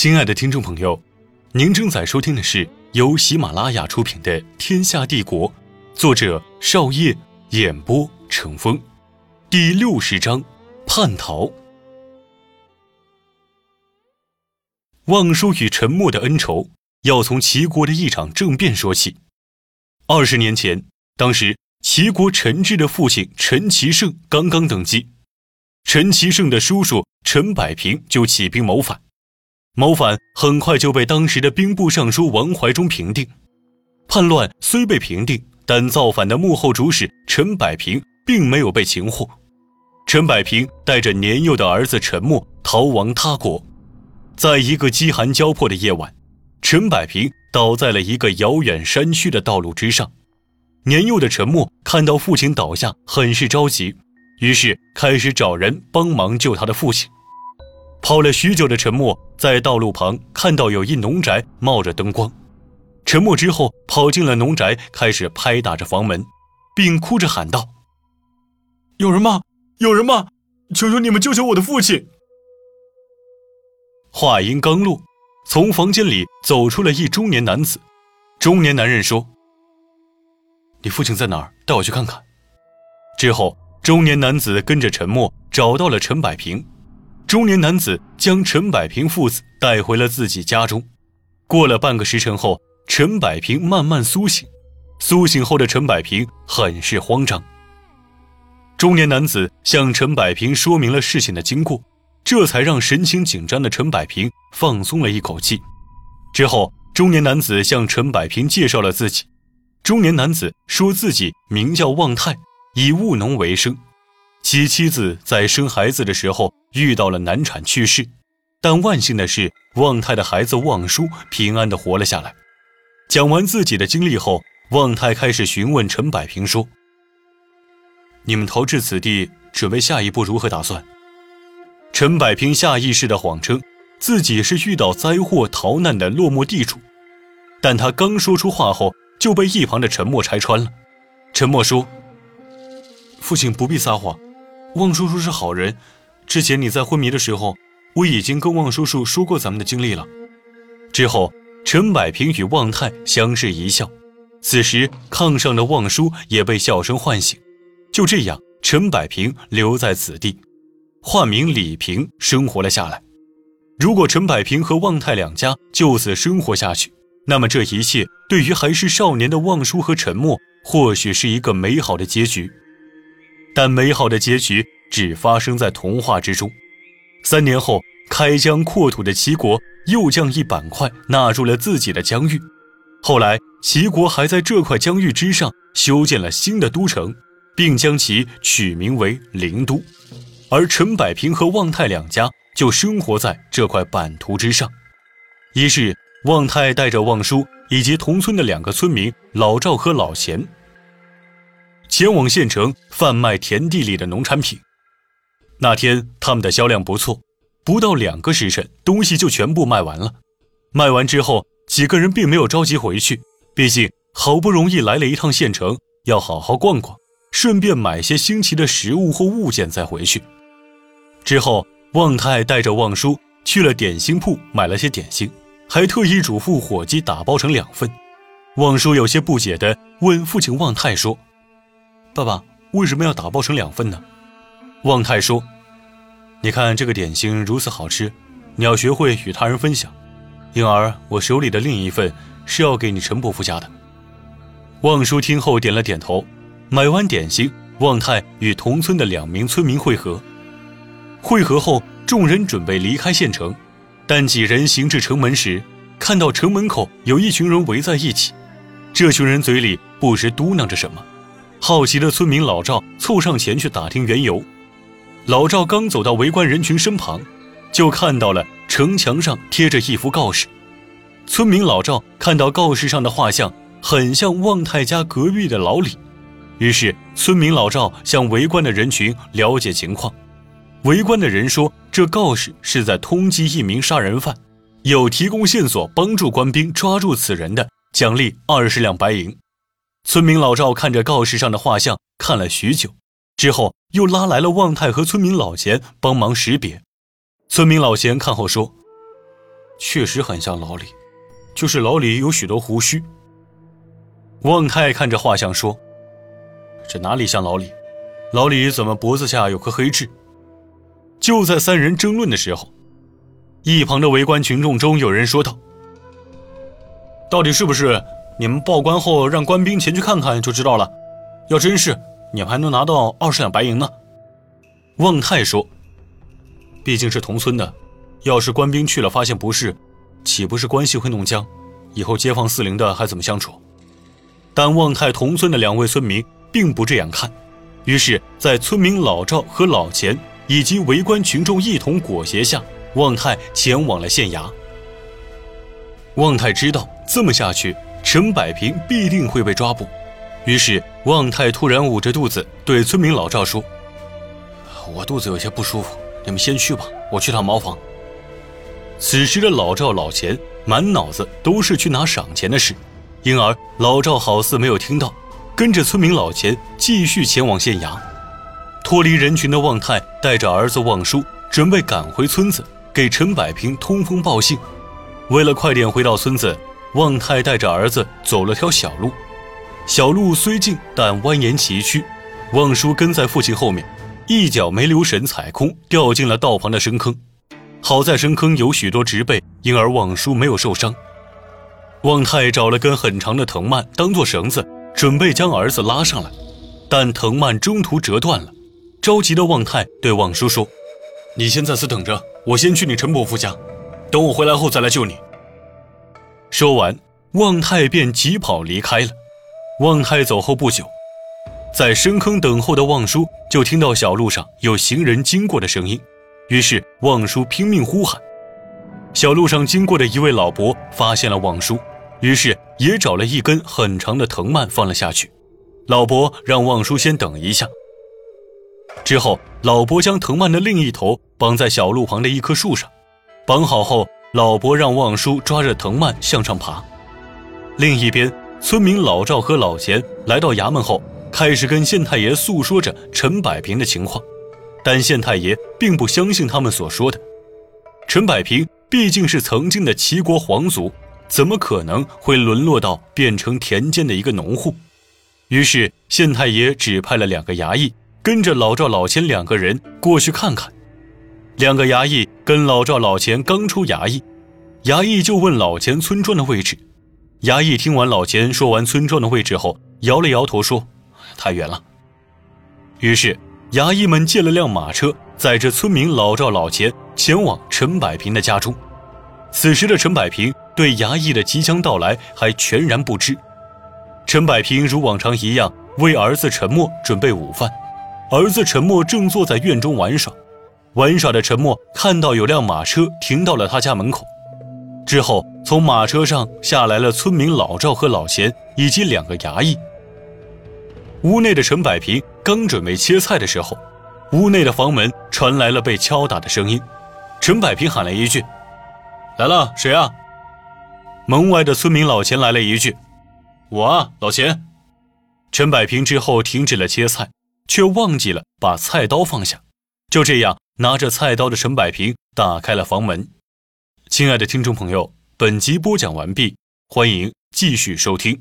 亲爱的听众朋友，您正在收听的是由喜马拉雅出品的《天下帝国》，作者少业，演播成风，第六十章叛逃。望舒与陈默的恩仇，要从齐国的一场政变说起。二十年前，当时齐国陈志的父亲陈其胜刚刚登基，陈其胜的叔叔陈百平就起兵谋反。谋反很快就被当时的兵部尚书王怀忠平定。叛乱虽被平定，但造反的幕后主使陈百平并没有被擒获。陈百平带着年幼的儿子陈默逃亡他国。在一个饥寒交迫的夜晚，陈百平倒在了一个遥远山区的道路之上。年幼的陈默看到父亲倒下，很是着急，于是开始找人帮忙救他的父亲。跑了许久的陈默在道路旁看到有一农宅冒着灯光，沉默之后跑进了农宅，开始拍打着房门，并哭着喊道：“有人吗？有人吗？求求你们救救我的父亲！”话音刚落，从房间里走出了一中年男子。中年男人说：“你父亲在哪儿？带我去看看。”之后，中年男子跟着陈默找到了陈百平。中年男子将陈百平父子带回了自己家中。过了半个时辰后，陈百平慢慢苏醒。苏醒后的陈百平很是慌张。中年男子向陈百平说明了事情的经过，这才让神情紧张的陈百平放松了一口气。之后，中年男子向陈百平介绍了自己。中年男子说自己名叫旺泰，以务农为生。其妻子在生孩子的时候遇到了难产去世，但万幸的是，旺泰的孩子旺叔平安的活了下来。讲完自己的经历后，旺泰开始询问陈百平说：“你们逃至此地，准备下一步如何打算？”陈百平下意识的谎称自己是遇到灾祸逃难的落寞地主，但他刚说出话后，就被一旁的陈默拆穿了。陈默说：“父亲不必撒谎。”旺叔叔是好人，之前你在昏迷的时候，我已经跟旺叔叔说过咱们的经历了。之后，陈百平与旺泰相视一笑。此时，炕上的旺叔也被笑声唤醒。就这样，陈百平留在此地，化名李平，生活了下来。如果陈百平和旺泰两家就此生活下去，那么这一切对于还是少年的旺叔和陈默，或许是一个美好的结局。但美好的结局只发生在童话之中。三年后，开疆扩土的齐国又将一板块纳入了自己的疆域。后来，齐国还在这块疆域之上修建了新的都城，并将其取名为陵都。而陈百平和旺泰两家就生活在这块版图之上。一日，旺泰带着旺叔以及同村的两个村民老赵和老钱。前往县城贩卖田地里的农产品。那天他们的销量不错，不到两个时辰，东西就全部卖完了。卖完之后，几个人并没有着急回去，毕竟好不容易来了一趟县城，要好好逛逛，顺便买些新奇的食物或物件再回去。之后，旺泰带着旺叔去了点心铺买了些点心，还特意嘱咐伙计打包成两份。旺叔有些不解地问父亲旺泰说。爸爸为什么要打包成两份呢？旺泰说：“你看这个点心如此好吃，你要学会与他人分享。因而我手里的另一份是要给你陈伯父家的。”旺叔听后点了点头。买完点心，旺泰与同村的两名村民会合。会合后，众人准备离开县城，但几人行至城门时，看到城门口有一群人围在一起。这群人嘴里不时嘟囔着什么。好奇的村民老赵凑上前去打听缘由。老赵刚走到围观人群身旁，就看到了城墙上贴着一幅告示。村民老赵看到告示上的画像，很像旺泰家隔壁的老李。于是，村民老赵向围观的人群了解情况。围观的人说，这告示是在通缉一名杀人犯，有提供线索帮助官兵抓住此人的，奖励二十两白银。村民老赵看着告示上的画像，看了许久，之后又拉来了旺泰和村民老钱帮忙识别。村民老钱看后说：“确实很像老李，就是老李有许多胡须。旺泰看着画像说：“这哪里像老李？老李怎么脖子下有颗黑痣？”就在三人争论的时候，一旁的围观群众中有人说道：“到底是不是？你们报官后让官兵前去看看就知道了。要真是，你们还能拿到二十两白银呢。”旺泰说：“毕竟是同村的，要是官兵去了发现不是，岂不是关系会弄僵？以后街坊四邻的还怎么相处？”但旺泰同村的两位村民并不这样看，于是，在村民老赵和老钱。以及围观群众一同裹挟下，旺泰前往了县衙。旺泰知道这么下去，陈百平必定会被抓捕，于是旺泰突然捂着肚子对村民老赵说：“我肚子有些不舒服，你们先去吧，我去趟茅房。”此时的老赵老钱满脑子都是去拿赏钱的事，因而老赵好似没有听到，跟着村民老钱继续前往县衙。脱离人群的旺泰带着儿子旺叔准备赶回村子，给陈百平通风报信。为了快点回到村子，旺泰带着儿子走了条小路。小路虽近，但蜿蜒崎岖。旺叔跟在父亲后面，一脚没留神踩空，掉进了道旁的深坑。好在深坑有许多植被，因而旺叔没有受伤。旺泰找了根很长的藤蔓当做绳子，准备将儿子拉上来，但藤蔓中途折断了。着急的旺泰对旺叔说：“你先在此等着，我先去你陈伯父家，等我回来后再来救你。”说完，旺泰便疾跑离开了。旺泰走后不久，在深坑等候的旺叔就听到小路上有行人经过的声音，于是旺叔拼命呼喊。小路上经过的一位老伯发现了旺叔，于是也找了一根很长的藤蔓放了下去。老伯让旺叔先等一下。之后，老伯将藤蔓的另一头绑在小路旁的一棵树上，绑好后，老伯让旺叔抓着藤蔓向上爬。另一边，村民老赵和老钱来到衙门后，开始跟县太爷诉说着陈百平的情况，但县太爷并不相信他们所说的。陈百平毕竟是曾经的齐国皇族，怎么可能会沦落到变成田间的一个农户？于是，县太爷指派了两个衙役。跟着老赵、老钱两个人过去看看。两个衙役跟老赵、老钱刚出衙役，衙役就问老钱村庄的位置。衙役听完老钱说完村庄的位置后，摇了摇头说：“太远了。”于是衙役们借了辆马车，载着村民老赵、老钱前往陈百平的家中。此时的陈百平对衙役的即将到来还全然不知。陈百平如往常一样为儿子陈默准备午饭。儿子陈默正坐在院中玩耍，玩耍的陈默看到有辆马车停到了他家门口，之后从马车上下来了村民老赵和老钱以及两个衙役。屋内的陈百平刚准备切菜的时候，屋内的房门传来了被敲打的声音。陈百平喊了一句：“来了，谁啊？”门外的村民老钱来了一句：“我啊，老钱。”陈百平之后停止了切菜。却忘记了把菜刀放下，就这样拿着菜刀的陈百平打开了房门。亲爱的听众朋友，本集播讲完毕，欢迎继续收听。